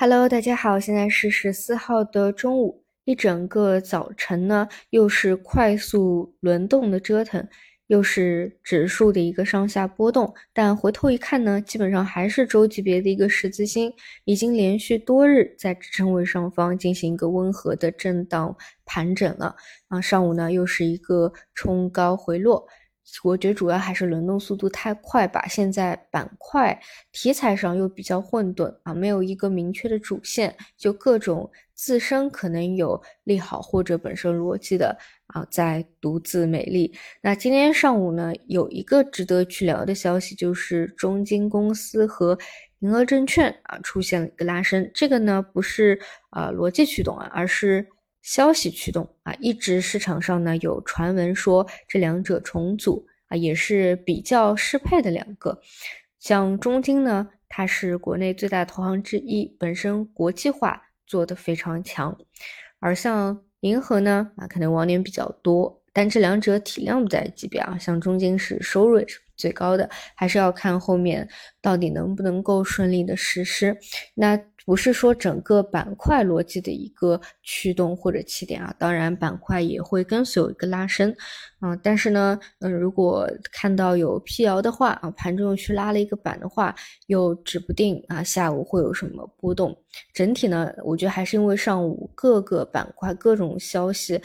Hello，大家好，现在是十四号的中午，一整个早晨呢，又是快速轮动的折腾，又是指数的一个上下波动。但回头一看呢，基本上还是周级别的一个十字星，已经连续多日在支撑位上方进行一个温和的震荡盘整了。啊，上午呢又是一个冲高回落。我觉得主要还是轮动速度太快吧，现在板块题材上又比较混沌啊，没有一个明确的主线，就各种自身可能有利好或者本身逻辑的啊，在独自美丽。那今天上午呢，有一个值得去聊的消息，就是中金公司和银河证券啊出现了一个拉升，这个呢不是啊逻辑驱动啊，而是。消息驱动啊，一直市场上呢有传闻说这两者重组啊，也是比较适配的两个。像中金呢，它是国内最大投行之一，本身国际化做得非常强。而像银河呢，啊可能往年比较多，但这两者体量不在级别啊。像中金是收入也是最高的，还是要看后面到底能不能够顺利的实施。那。不是说整个板块逻辑的一个驱动或者起点啊，当然板块也会跟随有一个拉升，啊，但是呢，嗯，如果看到有辟谣的话啊，盘中又去拉了一个板的话，又指不定啊下午会有什么波动。整体呢，我觉得还是因为上午各个板块各种消息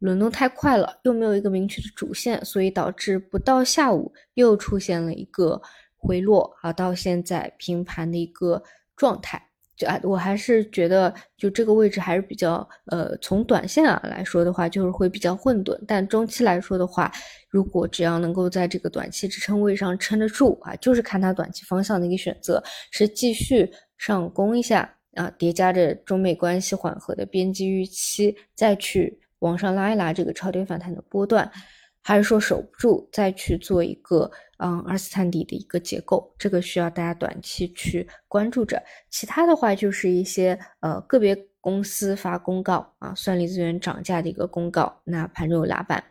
轮动太快了，又没有一个明确的主线，所以导致不到下午又出现了一个回落啊，到现在平盘的一个状态。就啊，我还是觉得就这个位置还是比较呃，从短线啊来说的话，就是会比较混沌。但中期来说的话，如果只要能够在这个短期支撑位上撑得住啊，就是看它短期方向的一个选择，是继续上攻一下啊，叠加着中美关系缓和的边际预期，再去往上拉一拉这个超跌反弹的波段。还是说守不住，再去做一个嗯二次探底的一个结构，这个需要大家短期去关注着。其他的话就是一些呃个别公司发公告啊，算力资源涨价的一个公告，那盘中有拉板。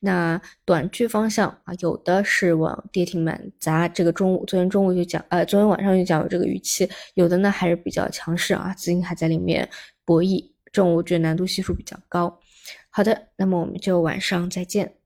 那短剧方向啊，有的是往跌停板砸，这个中午昨天中午就讲，呃昨天晚上就讲有这个预期，有的呢还是比较强势啊，资金还在里面博弈，这种我觉得难度系数比较高。好的，那么我们就晚上再见。